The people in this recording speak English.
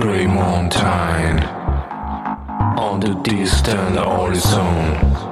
Grey mountain on the distant horizon.